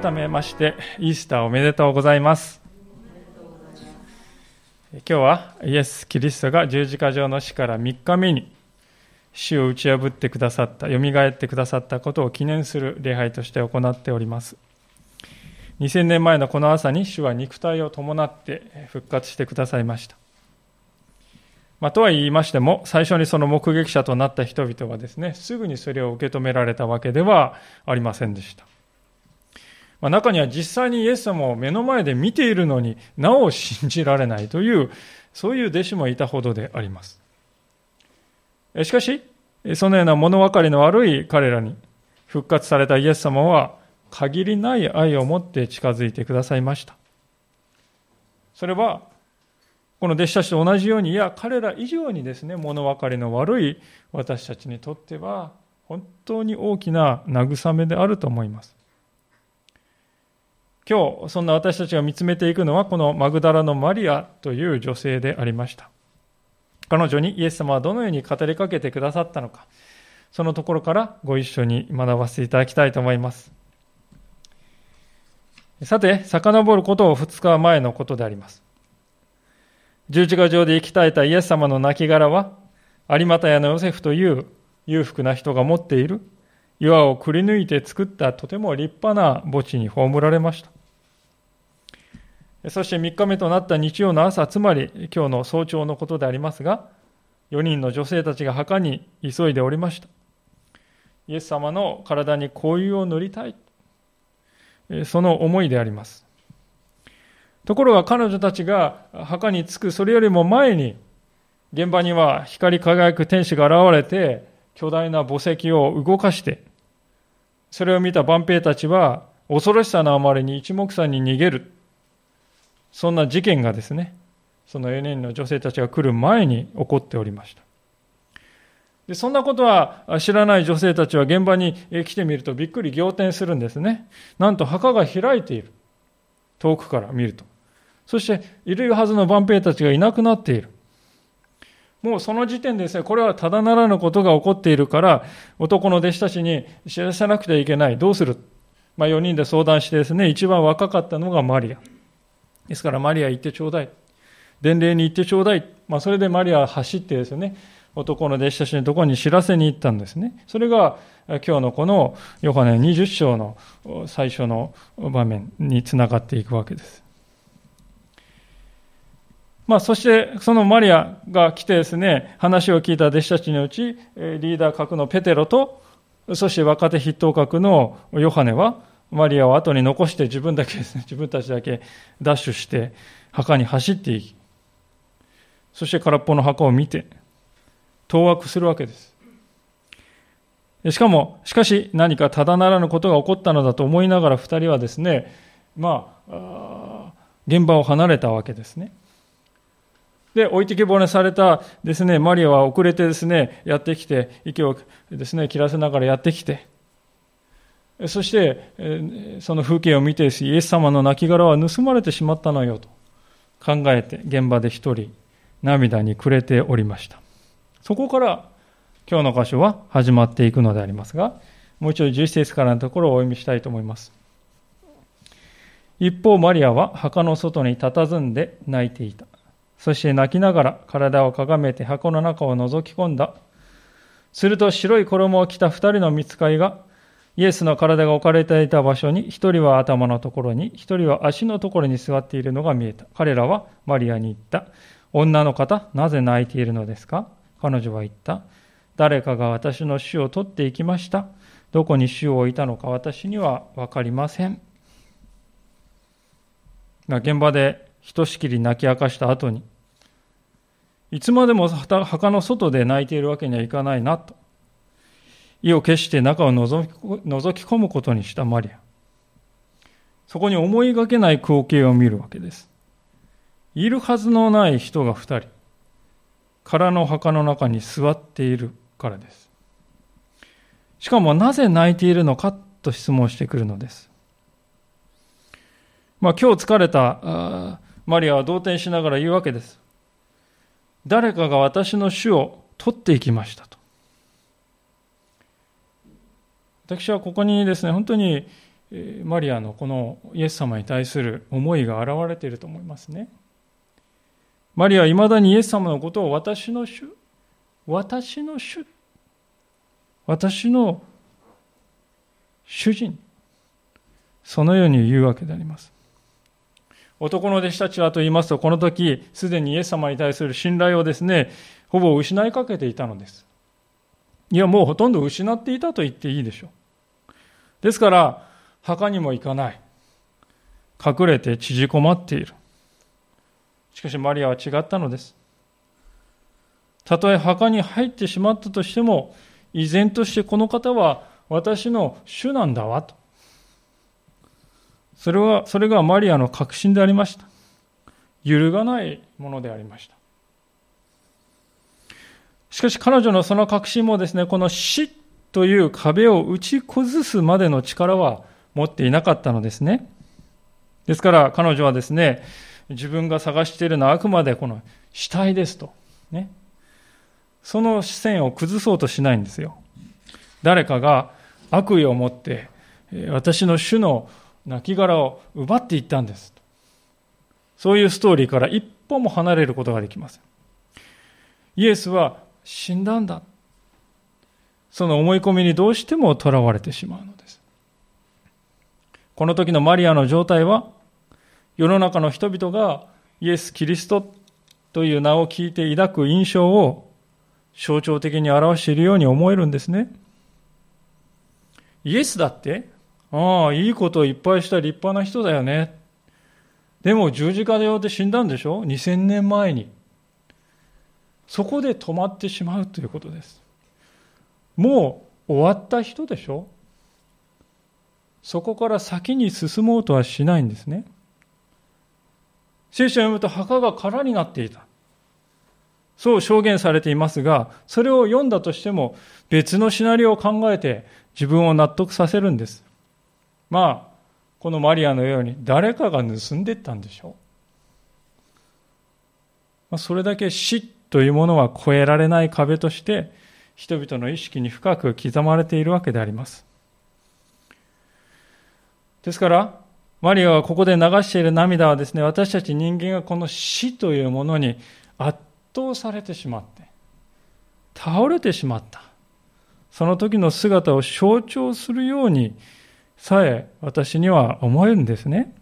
改めましてイースターおめでとうございます。今日はイエス・キリストが十字架上の死から3日目に死を打ち破ってくださったよみがえってくださったことを記念する礼拝として行っております。2000年前のこの朝に主は肉体を伴って復活してくださいました。まあ、とは言いましても、最初にその目撃者となった人々はですね、すぐにそれを受け止められたわけではありませんでした。まあ、中には実際にイエス様を目の前で見ているのになお信じられないという、そういう弟子もいたほどであります。しかし、そのような物分かりの悪い彼らに復活されたイエス様は限りない愛を持って近づいてくださいました。それは、この弟子たちと同じように、いや、彼ら以上にですね、物分かりの悪い私たちにとっては、本当に大きな慰めであると思います。今日、そんな私たちが見つめていくのは、このマグダラのマリアという女性でありました。彼女にイエス様はどのように語りかけてくださったのか、そのところからご一緒に学ばせていただきたいと思います。さて、遡ることを2日前のことであります。十字架上で生き絶えたイエス様の亡骸は、有股屋のヨセフという裕福な人が持っている岩をくり抜いて作ったとても立派な墓地に葬られました。そして3日目となった日曜の朝、つまり今日の早朝のことでありますが、4人の女性たちが墓に急いでおりました。イエス様の体に香油を塗りたい。その思いであります。ところが彼女たちが墓に着くそれよりも前に、現場には光り輝く天使が現れて、巨大な墓石を動かして、それを見た万兵たちは、恐ろしさのあまりに一目散に逃げる。そんな事件がですね、その4人の女性たちが来る前に起こっておりました。でそんなことは知らない女性たちは現場に来てみるとびっくり仰天するんですね。なんと墓が開いている。遠くから見ると。そしているはずの万兵たちがいなくなっている。もうその時点でですね、これはただならぬことが起こっているから、男の弟子たちに知らせなくてはいけない。どうする？まあ4人で相談してですね、一番若かったのがマリア。ですからマリア行ってちょうだい。伝令に行ってちょうだい。まあそれでマリアは走ってですね、男の弟子たちのところに知らせに行ったんですね。それが今日のこのヨハネ20章の最初の場面につながっていくわけです。まあ、そしてそのマリアが来てですね、話を聞いた弟子たちのうち、リーダー格のペテロと、そして若手筆頭格のヨハネは、マリアを後に残して自分だけですね、自分たちだけダッシュして墓に走っていき、そして空っぽの墓を見て、当惑するわけです。しかも、しかし何かただならぬことが起こったのだと思いながら二人はですね、まあ、現場を離れたわけですね。で、置いてけぼれされたですね、マリアは遅れてですね、やってきて、息をですね、切らせながらやってきて、そして、その風景を見て、イエス様の亡骸は盗まれてしまったのよと考えて、現場で一人涙に暮れておりました。そこから今日の箇所は始まっていくのでありますが、もう一度11節からのところをお読みしたいと思います。一方、マリアは墓の外に佇んで泣いていた。そして泣きながら体をかがめて箱の中を覗き込んだ。すると白い衣を着た二人の見つかりがイエスの体が置かれていた場所に、一人は頭のところに、一人は足のところに座っているのが見えた。彼らはマリアに言った。女の方、なぜ泣いているのですか？彼女は言った。誰かが私の死を取っていきました。どこに死を置いたのか私には分かりません。現場でひとしきり泣き明かした後に、いつまでも墓の外で泣いているわけにはいかないなと。意を決して中を覗き込むことにしたマリア。そこに思いがけない光景を見るわけです。いるはずのない人が二人、空の墓の中に座っているからです。しかもなぜ泣いているのかと質問してくるのです。まあ今日疲れたマリアは動転しながら言うわけです。誰かが私の主を取っていきましたと。私はここにですね、本当にマリアのこのイエス様に対する思いが現れていると思いますね。マリアはいまだにイエス様のことを私の主、私の主、私の主人、そのように言うわけであります。男の弟子たちはと言いますと、この時、すでにイエス様に対する信頼をですね、ほぼ失いかけていたのです。いや、もうほとんど失っていたと言っていいでしょう。ですから、墓にも行かない。隠れて縮こまっている。しかしマリアは違ったのです。たとえ墓に入ってしまったとしても、依然としてこの方は私の主なんだわと。それは、それがマリアの確信でありました。揺るがないものでありました。しかし彼女のその確信もですね、この死という壁を打ち崩すまでの力は持っていなかったのですね。ですから彼女はですね、自分が探しているのはあくまでこの死体ですと。ね。その視線を崩そうとしないんですよ。誰かが悪意を持って、私の主の亡骸を奪っていったんです。そういうストーリーから一歩も離れることができません。イエスは死んだんだ。その思い込みにどうしてもとらわれてしまうのです。この時のマリアの状態は、世の中の人々がイエス・キリストという名を聞いて抱く印象を象徴的に表しているように思えるんですね。イエスだってああ、いいことをいっぱいした立派な人だよね。でも十字架でよって死んだんでしょ ?2000 年前に。そこで止まってしまうということです。もう終わった人でしょ？そこから先に進もうとはしないんですね。聖書を読むと墓が空になっていた。そう証言されていますが、それを読んだとしても別のシナリオを考えて自分を納得させるんです。まあ、このマリアのように誰かが盗んでったんでしょう。まあ、それだけ死というものは越えられない壁として人々の意識に深く刻まれているわけであります。ですから、マリアがここで流している涙はですね、私たち人間がこの死というものに圧倒されてしまって、倒れてしまった。その時の姿を象徴するようにさえ私には思えるんですね。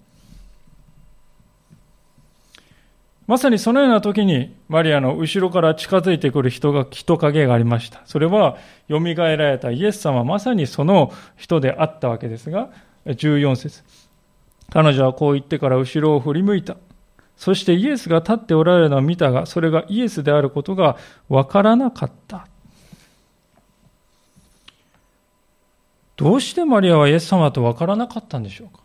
まさにそのような時にマリアの後ろから近づいてくる人が人影がありました。それは蘇られたイエス様まさにその人であったわけですが、14節彼女はこう言ってから後ろを振り向いた。そしてイエスが立っておられるのを見たが、それがイエスであることがわからなかった。どうしてマリアはイエス様と分からなかったんでしょうか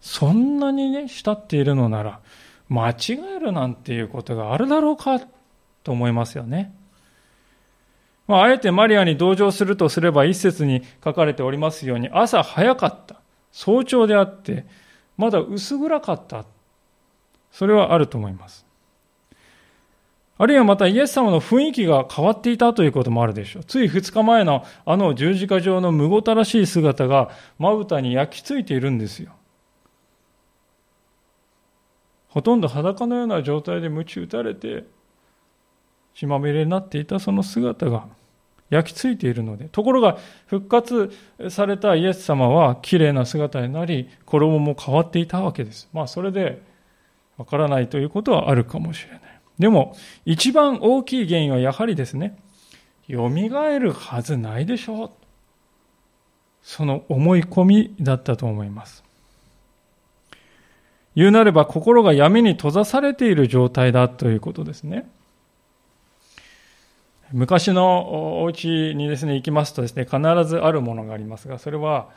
そんなにね、慕っているのなら、間違えるなんていうことがあるだろうかと思いますよね。まあ、あえてマリアに同情するとすれば一節に書かれておりますように、朝早かった。早朝であって、まだ薄暗かった。それはあると思います。あるいはまたイエス様の雰囲気が変わっていたということもあるでしょう。つい2日前のあの十字架上のむごたらしい姿がまぶたに焼き付いているんですよ。ほとんど裸のような状態で鞭打たれて血まみれになっていたその姿が焼き付いているのでところが復活されたイエス様は綺麗な姿になり衣も変わっていたわけですまあそれでわからないということはあるかもしれないでも、一番大きい原因はやはりですね、蘇るはずないでしょう。その思い込みだったと思います。言うなれば心が闇に閉ざされている状態だということですね。昔のお家にですね、行きますとですね、必ずあるものがありますが、それは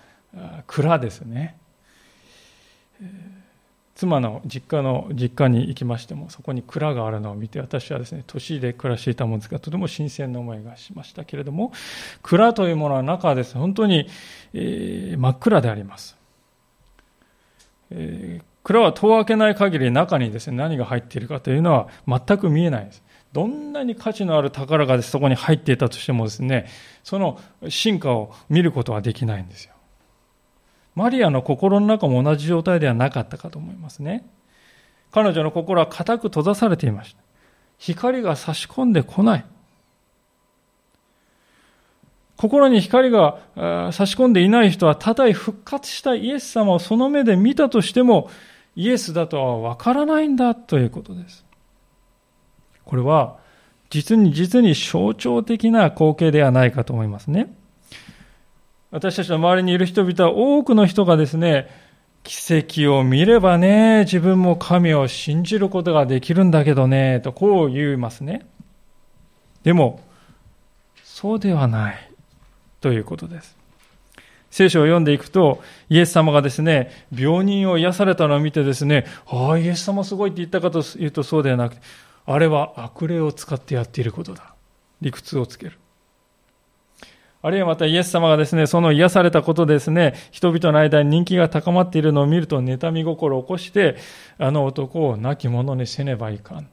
蔵ですね。妻の実家の実家に行きましてもそこに蔵があるのを見て私はですね都市で暮らしていたものですがとても新鮮な思いがしましたけれども蔵というものは中はですね本当に、えー、真っ暗であります、えー、蔵は戸を開けない限り中にですね何が入っているかというのは全く見えないですどんなに価値のある宝がそこに入っていたとしてもですねその進化を見ることはできないんですよマリアの心の中も同じ状態ではなかったかと思いますね。彼女の心は固く閉ざされていました。光が差し込んでこない。心に光が差し込んでいない人は、たとえ復活したイエス様をその目で見たとしても、イエスだとはわからないんだということです。これは、実に実に象徴的な光景ではないかと思いますね。私たちの周りにいる人々は多くの人がですね、奇跡を見ればね、自分も神を信じることができるんだけどね、とこう言いますね。でも、そうではないということです。聖書を読んでいくと、イエス様がですね、病人を癒されたのを見てですね、ああ、イエス様すごいって言ったかというとそうではなくて、あれは悪霊を使ってやっていることだ。理屈をつける。あるいはまたイエス様がですね、その癒されたことですね、人々の間に人気が高まっているのを見ると、妬み心を起こして、あの男を亡き者にせねばいかん。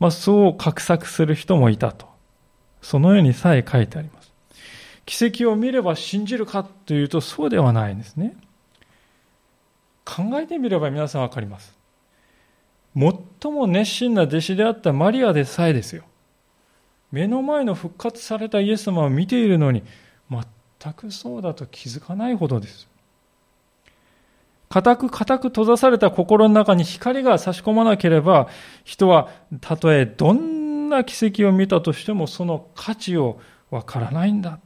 まあ、そう画策する人もいたと。そのようにさえ書いてあります。奇跡を見れば信じるかというと、そうではないんですね。考えてみれば皆さんわかります。最も熱心な弟子であったマリアでさえですよ。目の前の復活されたイエス様を見ているのに、全くそうだと気づかないほどです。固く固く閉ざされた心の中に光が差し込まなければ、人はたとえどんな奇跡を見たとしてもその価値をわからないんだ。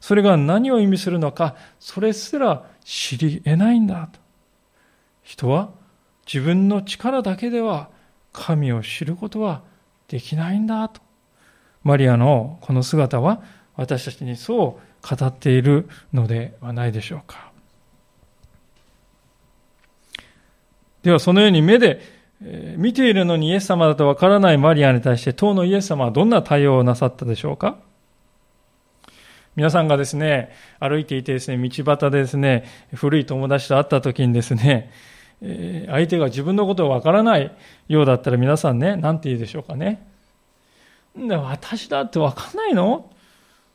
それが何を意味するのか、それすら知り得ないんだと。人は自分の力だけでは神を知ることはできないんだと。マリアのこの姿は私たちにそう語っているのではないでしょうか。ではそのように目で見ているのにイエス様だとわからないマリアに対して当のイエス様はどんな対応をなさったでしょうか皆さんがですね、歩いていてですね、道端でですね、古い友達と会った時にですね、え相手が自分のことをわからないようだったら皆さんね、何て言うでしょうかね。んだ私だってわかんないの？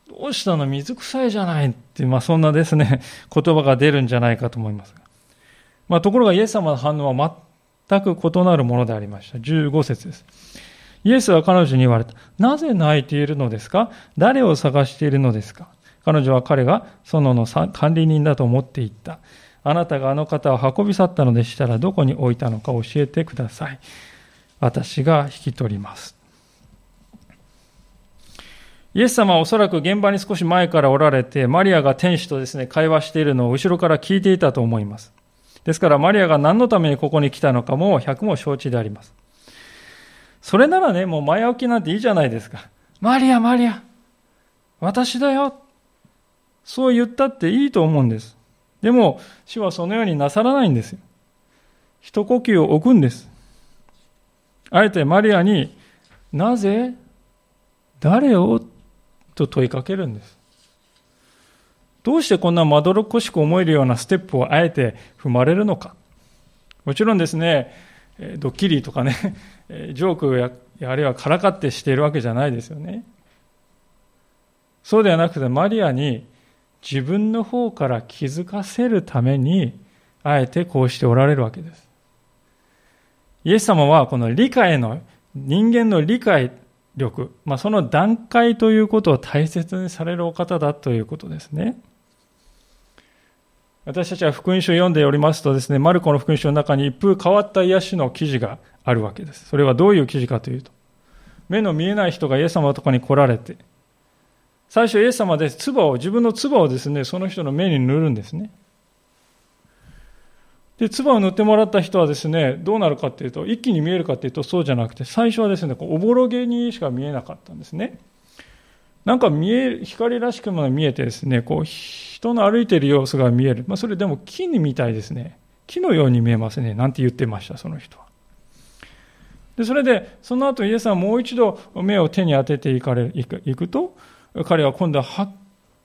どうしたの？水臭いじゃないって、まあそんなですね、言葉が出るんじゃないかと思います。まあところがイエス様の反応は全く異なるものでありました。15節です。イエスは彼女に言われた。なぜ泣いているのですか？誰を探しているのですか？彼女は彼が園の管理人だと思っていった。あなたがあの方を運び去ったのでしたらどこに置いたのか教えてください。私が引き取ります。イエス様はおそらく現場に少し前からおられて、マリアが天使とですね、会話しているのを後ろから聞いていたと思います。ですから、マリアが何のためにここに来たのかも百も承知であります。それならね、もう前置きなんていいじゃないですか。マリア、マリア、私だよ。そう言ったっていいと思うんです。でも、主はそのようになさらないんですよ。一呼吸を置くんです。あえてマリアに、なぜ誰を？と問いかけるんです。どうしてこんなまどろっこしく思えるようなステップをあえて踏まれるのか。もちろんですね、ドッキリとかね、ジョークや、あるいはからかってしているわけじゃないですよね。そうではなくて、マリアに自分の方から気づかせるために、あえてこうしておられるわけです。イエス様はこの理解の、人間の理解力、まあ、その段階ということを大切にされるお方だということですね。私たちは福音書を読んでおりますとですね、マルコの福音書の中に一風変わった癒しの記事があるわけです。それはどういう記事かというと、目の見えない人がイエス様のところに来られて、最初イエス様で唾を、自分の唾をですね、その人の目に塗るんですね。で、唾を塗ってもらった人はですね、どうなるかっていうと、一気に見えるかっていうと、そうじゃなくて、最初はですね、おぼろげにしか見えなかったんですね。なんか見える、光らしくも見えてですね、こう、人の歩いている様子が見える。まあ、それでも木にみたいですね。木のように見えますね。なんて言ってました、その人は。で、それで、その後イエスはもう一度目を手に当てていかれ、いくと、彼は今度ははっ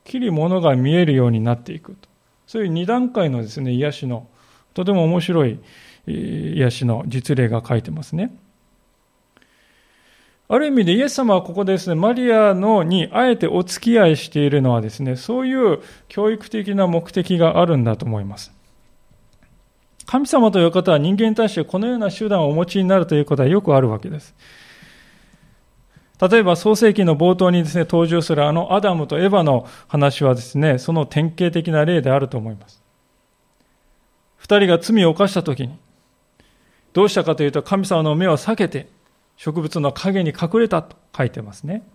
きりものが見えるようになっていくと。そういう二段階のですね、癒しの、とても面白い癒しの実例が書いてますね。ある意味でイエス様はここですね、マリアのにあえてお付き合いしているのはですね、そういう教育的な目的があるんだと思います。神様という方は人間に対してこのような手段をお持ちになるということはよくあるわけです。例えば創世記の冒頭にですね、登場するあのアダムとエヴァの話はですね、その典型的な例であると思います。二人が罪を犯したときに、どうしたかというと神様の目を避けて植物の影に隠れたと書いてますね。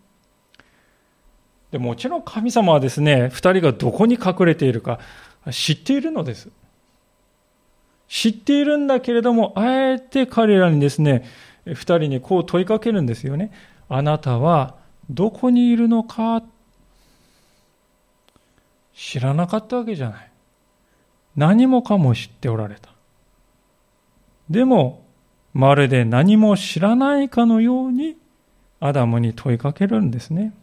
でもちろん神様はですね、二人がどこに隠れているか知っているのです。知っているんだけれども、あえて彼らにですね、二人にこう問いかけるんですよね。あなたはどこにいるのか知らなかったわけじゃない。何もかも知っておられた。でも、まるで何も知らないかのようにアダムに問いかけるんですね。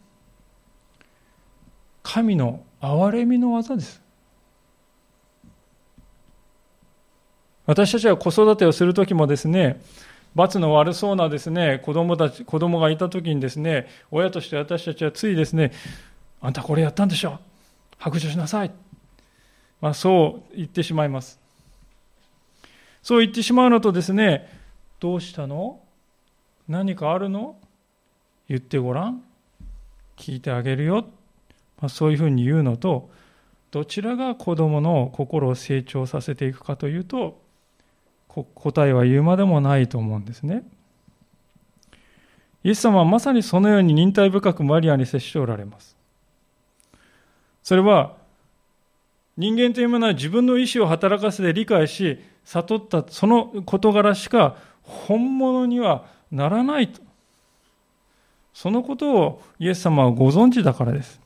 神の憐れみの技です。私たちは子育てをするときもですね、罰の悪そうなですね、子供たち、子供がいたときにですね、親として私たちはついですね、あんたこれやったんでしょ白状しなさい。まあそう言ってしまいます。そう言ってしまうのとですね、どうしたの？何かあるの？言ってごらん。聞いてあげるよ。まあ、そういうふうに言うのと、どちらが子供の心を成長させていくかというと、答えは言うまでもないと思うんですね。イエス様はまさにそのように忍耐深くマリアに接しておられます。それは、人間というものは自分の意思を働かせて理解し、悟ったその事柄しか本物にはならないと。そのことをイエス様はご存知だからです。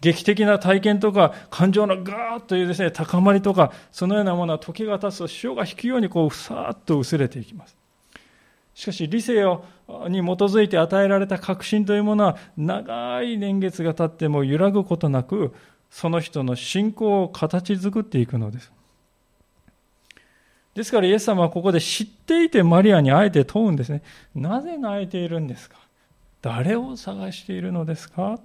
劇的な体験とか感情のガーッというですね、高まりとか、そのようなものは時が経つと潮が引くようにこう、さーっと薄れていきます。しかし理性をに基づいて与えられた確信というものは長い年月が経っても揺らぐことなくその人の信仰を形作っていくのです。ですからイエス様はここで知っていてマリアにあえて問うんですね。なぜ泣いているんですか？誰を探しているのですか？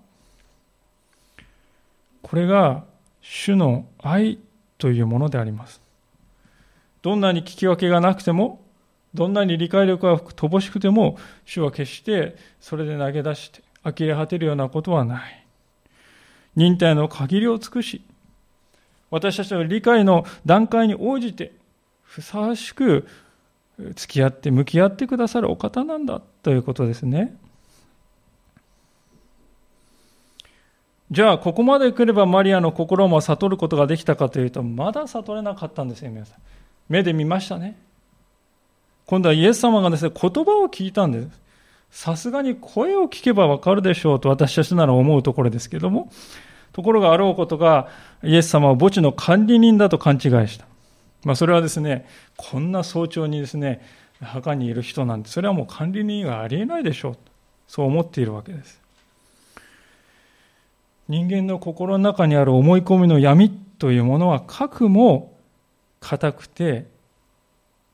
これが主の愛というものであります。どんなに聞き分けがなくても、どんなに理解力が乏しくても、主は決してそれで投げ出して呆れ果てるようなことはない。忍耐の限りを尽くし、私たちの理解の段階に応じてふさわしく付き合って向き合ってくださるお方なんだということですね。じゃあ、ここまで来ればマリアの心も悟ることができたかというと、まだ悟れなかったんですよ、皆さん。目で見ましたね。今度はイエス様がですね、言葉を聞いたんです。さすがに声を聞けばわかるでしょうと私たちなら思うところですけども、ところがあろうことが、イエス様は墓地の管理人だと勘違いした。まあ、それはですね、こんな早朝にですね、墓にいる人なんて、それはもう管理人がありえないでしょう。そう思っているわけです。人間の心の中にある思い込みの闇というものは、核も硬くて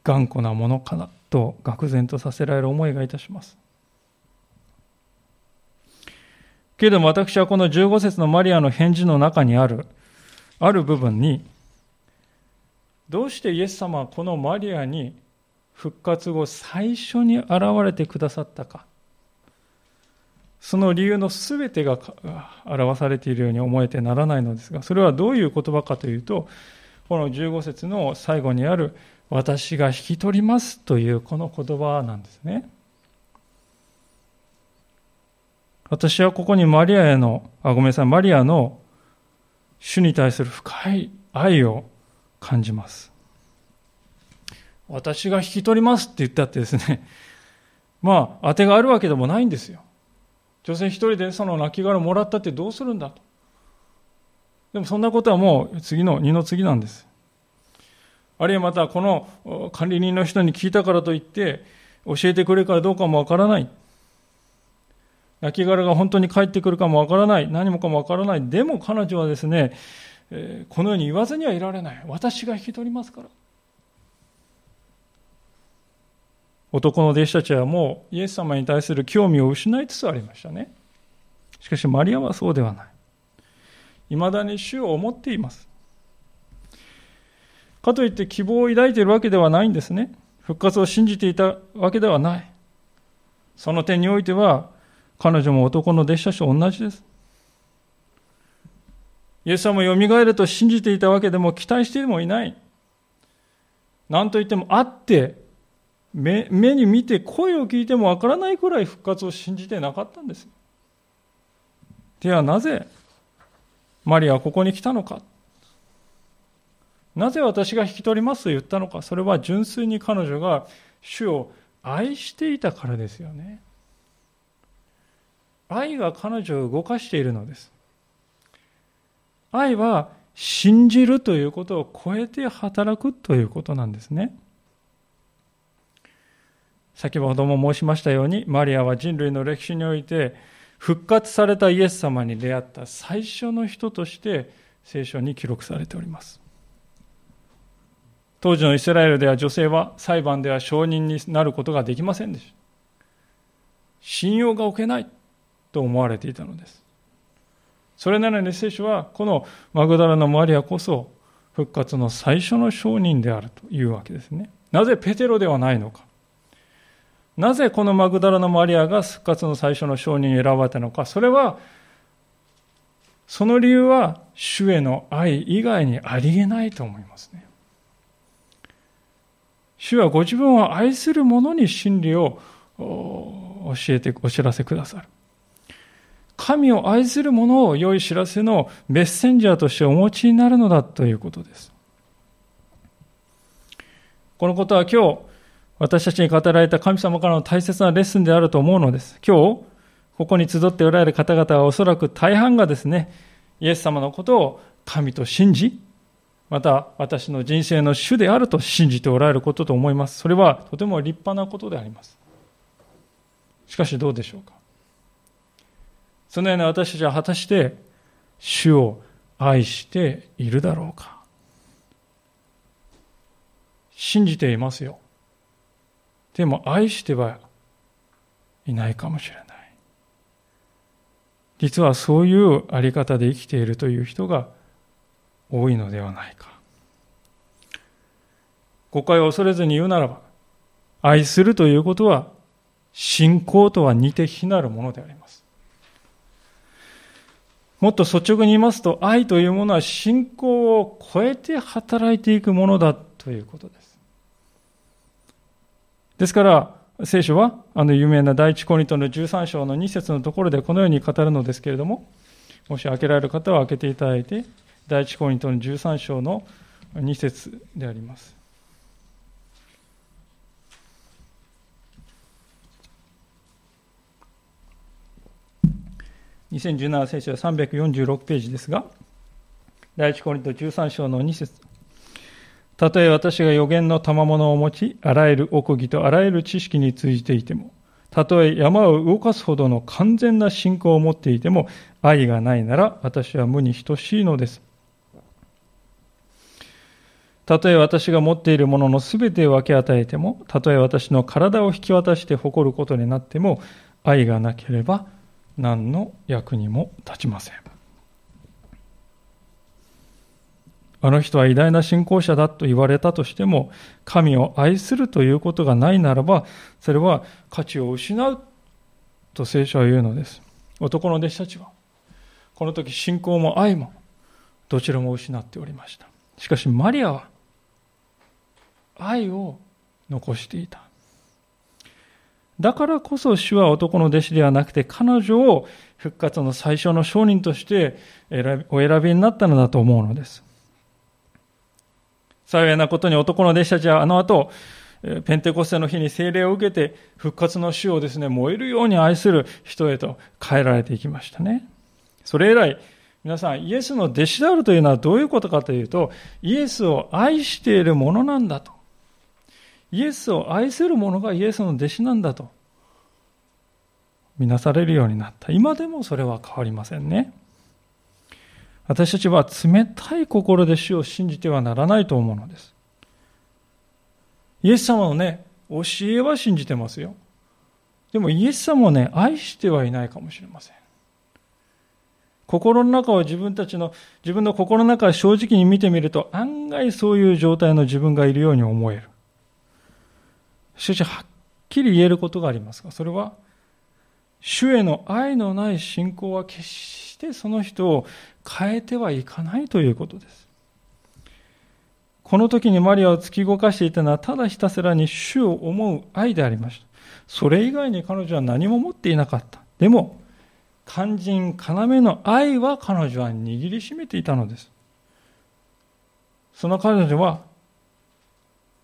頑固なものかなと、愕然とさせられる思いがいたします。けれども私はこの15節のマリアの返事の中にある、ある部分に、どうしてイエス様はこのマリアに復活後最初に現れてくださったかその理由のすべてが表されているように思えてならないのですがそれはどういう言葉かというとこの15節の最後にある「私が引き取ります」というこの言葉なんですね。私はここにマリアへの、あ、ごめんなさい、マリアの主に対する深い愛を感じます。私が引き取りますって言ったってですね、まあ、当てがあるわけでもないんですよ。女性一人でその亡骸をもらったってどうするんだと。でもそんなことはもう次の、二の次なんです。あるいはまたこの管理人の人に聞いたからといって教えてくれるかどうかもわからない。亡骸が本当に帰ってくるかもわからない。何もかもわからない。でも彼女はですね、えこのように言わずにはいられない。私が引き取りますから。男の弟子たちはもうイエス様に対する興味を失いつつありましたね。しかしマリアはそうではない。未だに主を思っています。かといって希望を抱いているわけではないんですね。復活を信じていたわけではない。その点においては、彼女も男の弟子たちと同じです。イエス様を蘇ると信じていたわけでも期待してもいない。何と言っても会って目目に見て声を聞いてもわからないくらい復活を信じてなかったんです。ではなぜマリアはここに来たのかなぜ私が引き取りますと言ったのかそれは純粋に彼女が主を愛していたからですよね。愛が彼女を動かしているのです。愛は信じるということを超えて働くということなんですね。先ほども申しましたように、マリアは人類の歴史において、復活されたイエス様に出会った最初の人として聖書に記録されております。当時のイスラエルでは女性は裁判では証人になることができませんでした。信用が置けないと思われていたのです。それなのに聖書はこのマグダラのマリアこそ復活の最初の証人であるというわけですね。なぜペテロではないのか。なぜこのマグダラのマリアが復活の最初の証人に選ばれたのか。それは、その理由は主への愛以外にありえないと思いますね。主はご自分を愛する者に真理を教えて、お知らせくださる。神を愛する者を良い知らせのメッセンジャーとしてお持ちになるのだということです。このことは今日、私たちに語られた神様からの大切なレッスンであると思うのです。今日、ここに集っておられる方々はおそらく大半がですね、イエス様のことを神と信じ、また私の人生の主であると信じておられることと思います。それはとても立派なことであります。しかしどうでしょうか？そのような私たちは果たして主を愛しているだろうか信じていますよ。でも愛してはいないかもしれない。実はそういうあり方で生きているという人が多いのではないか。誤解を恐れずに言うならば、愛するということは信仰とは似て非なるものであります。もっと率直に言いますと、愛というものは信仰を超えて働いていくものだということです。ですから、聖書は、あの有名な第一コリントの13章の2節のところでこのように語るのですけれども、もし開けられる方は開けていただいて、第一コリントの13章の2節であります。2017聖書は346ページですが、第一コリント13章の2節たとえ私が予言の賜物を持ち、あらゆる奥義とあらゆる知識に通じていても、たとえ山を動かすほどの完全な信仰を持っていても、愛がないなら私は無に等しいのです。たとえ私が持っているもののすべてを分け与えても、たとえ私の体を引き渡して誇ることになっても、愛がなければ何の役にも立ちません。あの人は偉大な信仰者だと言われたとしても、神を愛するということがないならば、それは価値を失うと聖書は言うのです。男の弟子たちは、この時信仰も愛も、どちらも失っておりました。しかしマリアは、愛を残していた。だからこそ主は男の弟子ではなくて彼女を復活の最初の証人としてお選びになったのだと思うのです。幸いなことに男の弟子たちはあの後、ペンテコステの日に聖霊を受けて復活の主をですね、燃えるように愛する人へと変えられていきましたね。それ以来、皆さん、イエスの弟子であるというのはどういうことかというと、イエスを愛しているものなんだと。イエスを愛する者がイエスの弟子なんだと見なされるようになった。今でもそれは変わりませんね。私たちは冷たい心で主を信じてはならないと思うのです。イエス様のね、教えは信じてますよ。でもイエス様をね、愛してはいないかもしれません。心の中を自分たちの、自分の心の中を正直に見てみると、案外そういう状態の自分がいるように思える。しかし、はっきり言えることがありますが、それは、主への愛のない信仰は決してその人を変えてはいかないということです。この時にマリアを突き動かしていたのは、ただひたすらに主を思う愛でありました。それ以外に彼女は何も持っていなかった。でも、肝心要の愛は彼女は握りしめていたのです。その彼女は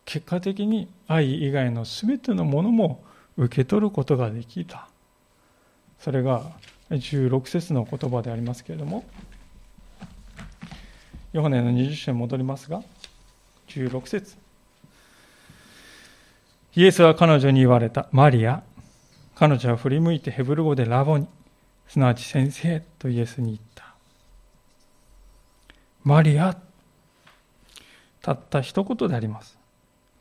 結果的に愛以外の全てのものも受け取ることができた。それが16節の言葉でありますけれども、ヨハネの20章に戻りますが、16節イエスは彼女に言われた。マリア。彼女は振り向いてヘブル語でラボに。すなわち先生とイエスに言った。マリア、たった一言であります。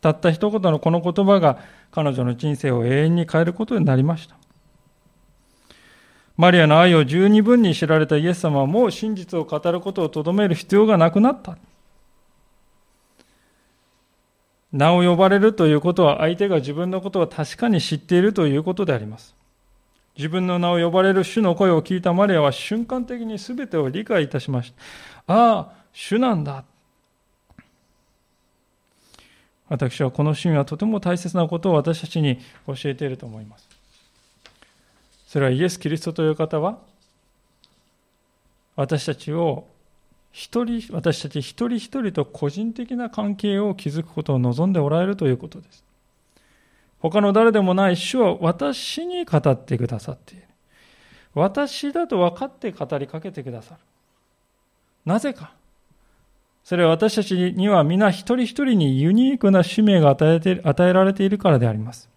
たった一言のこの言葉が彼女の人生を永遠に変えることになりました。マリアの愛を十二分に知られたイエス様はもう真実を語ることをとどめる必要がなくなった。名を呼ばれるということは相手が自分のことを確かに知っているということであります。自分の名を呼ばれる主の声を聞いたマリアは瞬間的に全てを理解いたしました。ああ、主なんだ。私はこのシーンはとても大切なことを私たちに教えていると思います。それはイエス・キリストという方は私たちを一人、私たち一人一人と個人的な関係を築くことを望んでおられるということです。他の誰でもない主は私に語ってくださっている。私だと分かって語りかけてくださる。なぜか。それは私たちには皆一人一人にユニークな使命が与えて与えられているからであります。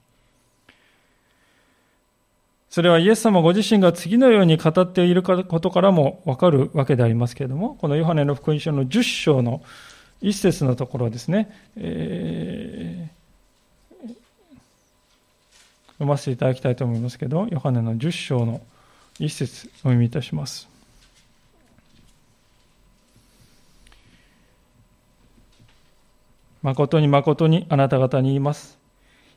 それはイエス様ご自身が次のように語っていることからもわかるわけでありますけれども、このヨハネの福音書の10章の一節のところですね、えー読ませていただきたいと思いますけど、ヨハネの10章の一節お読みいたします。誠に誠にあなた方に言います。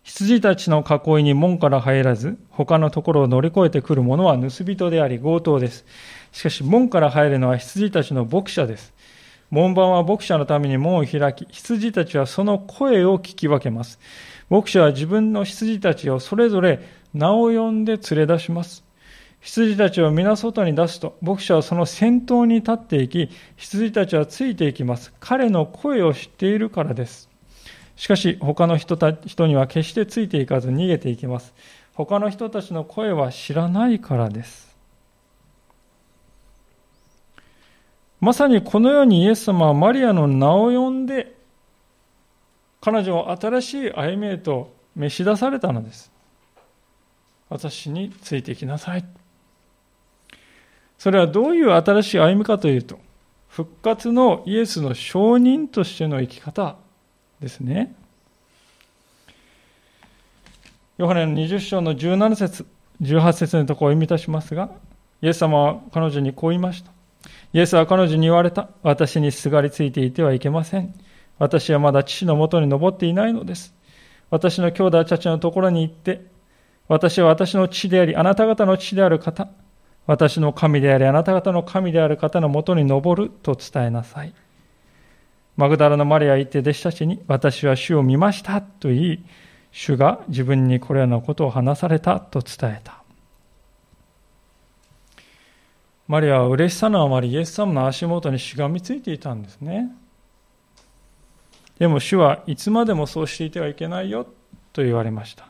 羊たちの囲いに門から入らず、他のところを乗り越えてくる者は盗人であり強盗です。しかし門から入るのは羊たちの牧者です。門番は牧者のために門を開き、羊たちはその声を聞き分けます。牧者は自分の羊たちをそれぞれ名を呼んで連れ出します。羊たちを皆外に出すと、牧者はその先頭に立っていき、羊たちはついていきます。彼の声を知っているからです。しかし、他の人た人には決してついていかず逃げていきます。他の人たちの声は知らないからです。まさにこのようにイエス様はマリアの名を呼んで彼女を新しい歩みへと召し出されたのです。私についてきなさい。それはどういう新しい歩みかというと、復活のイエスの証人としての生き方ですね。ヨハネの20章の17節、18節のところを読みいたしますが、イエス様は彼女にこう言いました。イエスは彼女に言われた。私にすがりついていてはいけません。私はまだ父のもとに登っていないのです。私の兄弟たちのところに行って、私は私の父であり、あなた方の父である方、私の神であり、あなた方の神である方のもとに登ると伝えなさい。マグダラのマリアは言って弟子たちに、私は主を見ましたと言い、主が自分にこれらのことを話されたと伝えた。マリアは嬉しさのあまりイエス様の足元にしがみついていたんですね。でも主はいつまでもそうしていてはいけないよと言われました。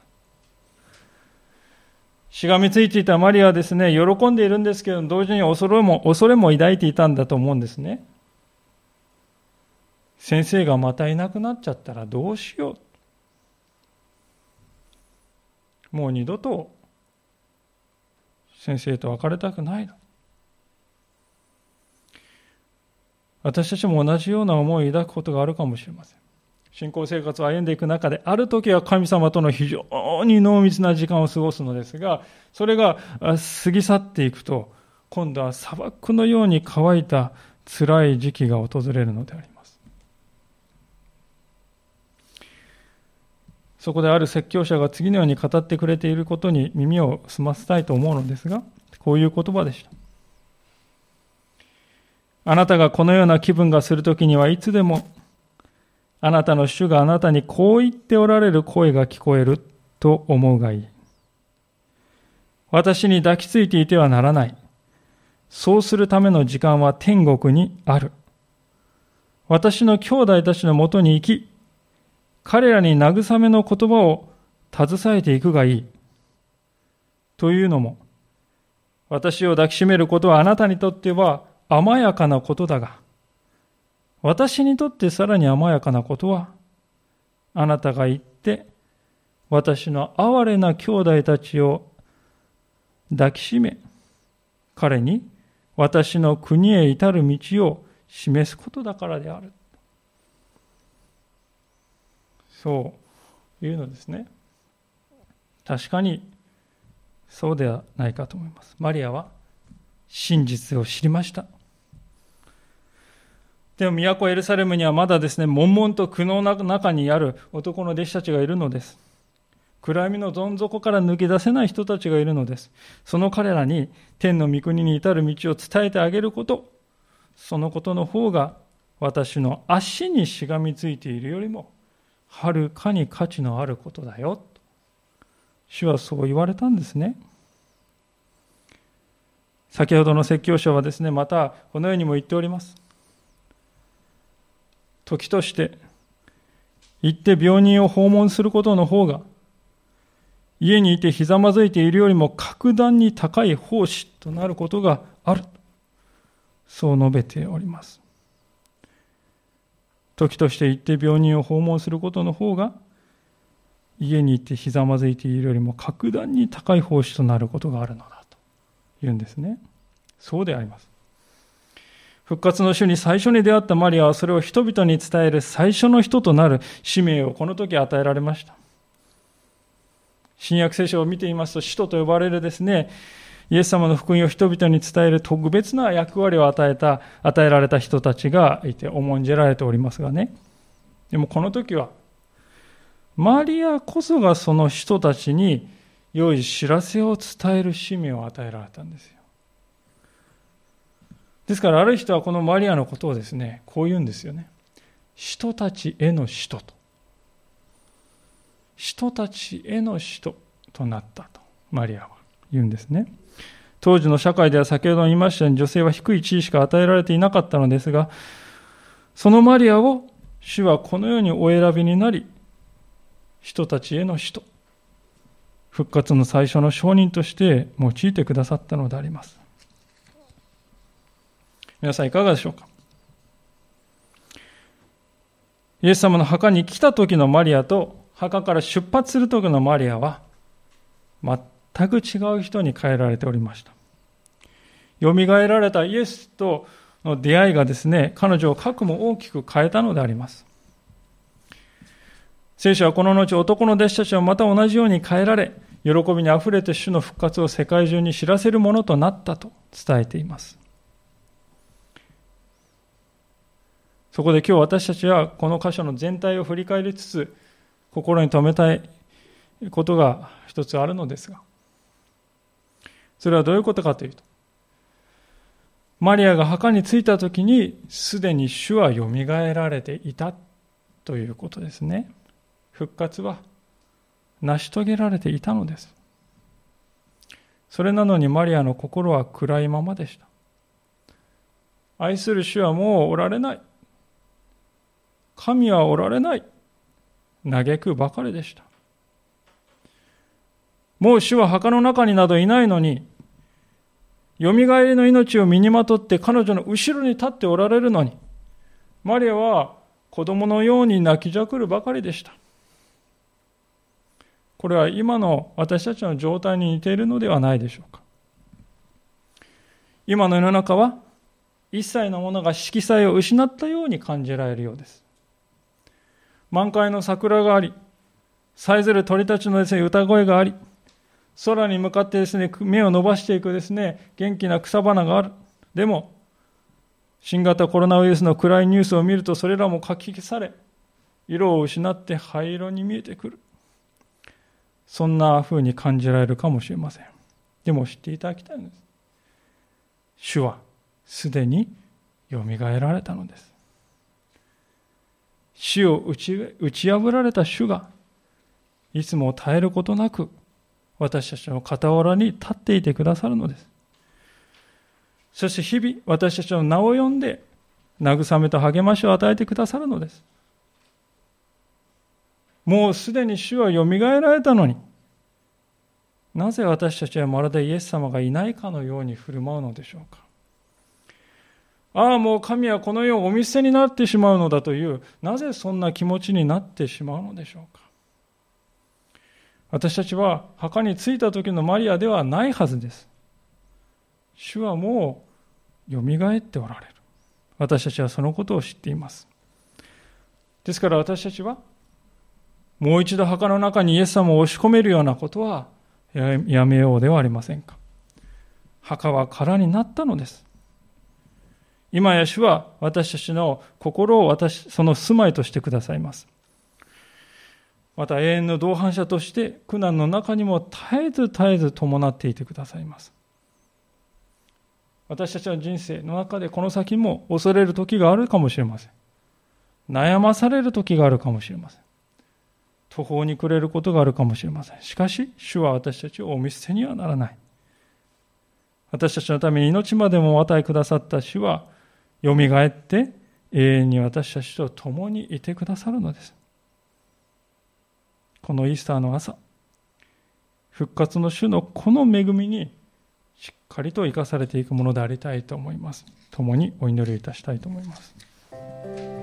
しがみついていたマリアはですね、喜んでいるんですけど、同時に恐れも、恐れも抱いていたんだと思うんですね。先生がまたいなくなっちゃったらどうしよう。もう二度と先生と別れたくないの。私たちも同じような思いを抱くことがあるかもしれません。信仰生活を歩んでいく中で、ある時は神様との非常に濃密な時間を過ごすのですが、それが過ぎ去っていくと、今度は砂漠のように乾いた辛い時期が訪れるのであります。そこである説教者が次のように語ってくれていることに耳を澄ませたいと思うのですが、こういう言葉でした。あなたがこのような気分がするときにはいつでもあなたの主があなたにこう言っておられる声が聞こえると思うがいい。私に抱きついていてはならない。そうするための時間は天国にある。私の兄弟たちのもとに行き、彼らに慰めの言葉を携えていくがいい。というのも、私を抱きしめることはあなたにとっては甘やかなことだが、私にとってさらに甘やかなことは、あなたが言って、私の哀れな兄弟たちを抱きしめ、彼に私の国へ至る道を示すことだからである。そういうのですね。確かにそうではないかと思います。マリアは真実を知りました。でも都エルサレムにはまだですね、悶々と苦悩の中にある男の弟子たちがいるのです。暗闇のどん底から抜け出せない人たちがいるのです。その彼らに天の御国に至る道を伝えてあげること、そのことの方が私の足にしがみついているよりも、はるかに価値のあることだよ。主はそう言われたんですね。先ほどの説教書はですね、またこのようにも言っております。時として行って病人を訪問することの方が家にいてひざまずいているよりも格段に高い奉仕となることがある。そう述べております。時として行って病人を訪問することの方が家にいてひざまずいているよりも格段に高い奉仕となることがあるのだと言うんですね。そうであります。復活の主に最初に出会ったマリアはそれを人々に伝える最初の人となる使命をこの時与えられました。新約聖書を見ていますと、使徒と呼ばれるですね、イエス様の福音を人々に伝える特別な役割を与えた、与えられた人たちがいて重んじられておりますがね。でもこの時は、マリアこそがその人たちに良い知らせを伝える使命を与えられたんですよ。ですからある人はこのマリアのことをですね、こう言うんですよね。人たちへの使徒と。人たちへの使徒となったと、マリアは言うんですね。当時の社会では先ほども言いましたように女性は低い地位しか与えられていなかったのですが、そのマリアを主はこのようにお選びになり、人たちへの使徒、復活の最初の証人として用いてくださったのであります。皆さんいかがでしょうか？イエス様の墓に来た時のマリアと墓から出発する時のマリアは全く違う人に変えられておりました。蘇られたイエスとの出会いがですね、彼女を核も大きく変えたのであります。聖書はこの後男の弟子たちはまた同じように変えられ、喜びにあふれて主の復活を世界中に知らせるものとなったと伝えています。そこで今日私たちはこの箇所の全体を振り返りつつ、心に留めたいことが一つあるのですが、それはどういうことかというと、マリアが墓に着いた時にすでに主はよみがえられていたということですね。復活は成し遂げられていたのです。それなのにマリアの心は暗いままでした。愛する主はもうおられない。神はおられない。嘆くばかりでした。もう主は墓の中になどいないのに、よみがえりの命を身にまとって彼女の後ろに立っておられるのに、マリアは子供のように泣きじゃくるばかりでした。これは今の私たちの状態に似ているのではないでしょうか。今の世の中は一切のものが色彩を失ったように感じられるようです。満開の桜があり、さえずる鳥たちのですね、歌声があり、空に向かってですね、目を伸ばしていくですね、元気な草花がある。でも、新型コロナウイルスの暗いニュースを見ると、それらも書き消され、色を失って灰色に見えてくる。そんな風に感じられるかもしれません。でも知っていただきたいんです。主はすでによみがえられたのです。死を打ち打ち破られた主がいつも絶えることなく私たちの傍らに立っていてくださるのです。そして日々私たちの名を呼んで慰めと励ましを与えてくださるのです。もうすでに主はよみがえられたのに、なぜ私たちはまるでイエス様がいないかのように振る舞うのでしょうか。ああ、もう神はこの世をお見捨てになってしまうのだという、なぜそんな気持ちになってしまうのでしょうか。私たちは墓に着いた時のマリアではないはずです。主はもうよみがえっておられる。私たちはそのことを知っています。ですから私たちはもう一度墓の中にイエス様を押し込めるようなことはやめようではありませんか。墓は空になったのです。今や主は私たちの心を私、その住まいとしてくださいます。また永遠の同伴者として苦難の中にも絶えず絶えず伴っていてくださいます。私たちの人生の中でこの先も恐れる時があるかもしれません。悩まされる時があるかもしれません。途方に暮れることがあるかもしれません。しかし、主は私たちをお見捨てにはならない。私たちのために命までもお与えくださった主は、よみがえって永遠に私たちと共にいてくださるのです。このイースターの朝、復活の主のこの恵みにしっかりと生かされていくものでありたいと思います。共にお祈りいたしたいと思います。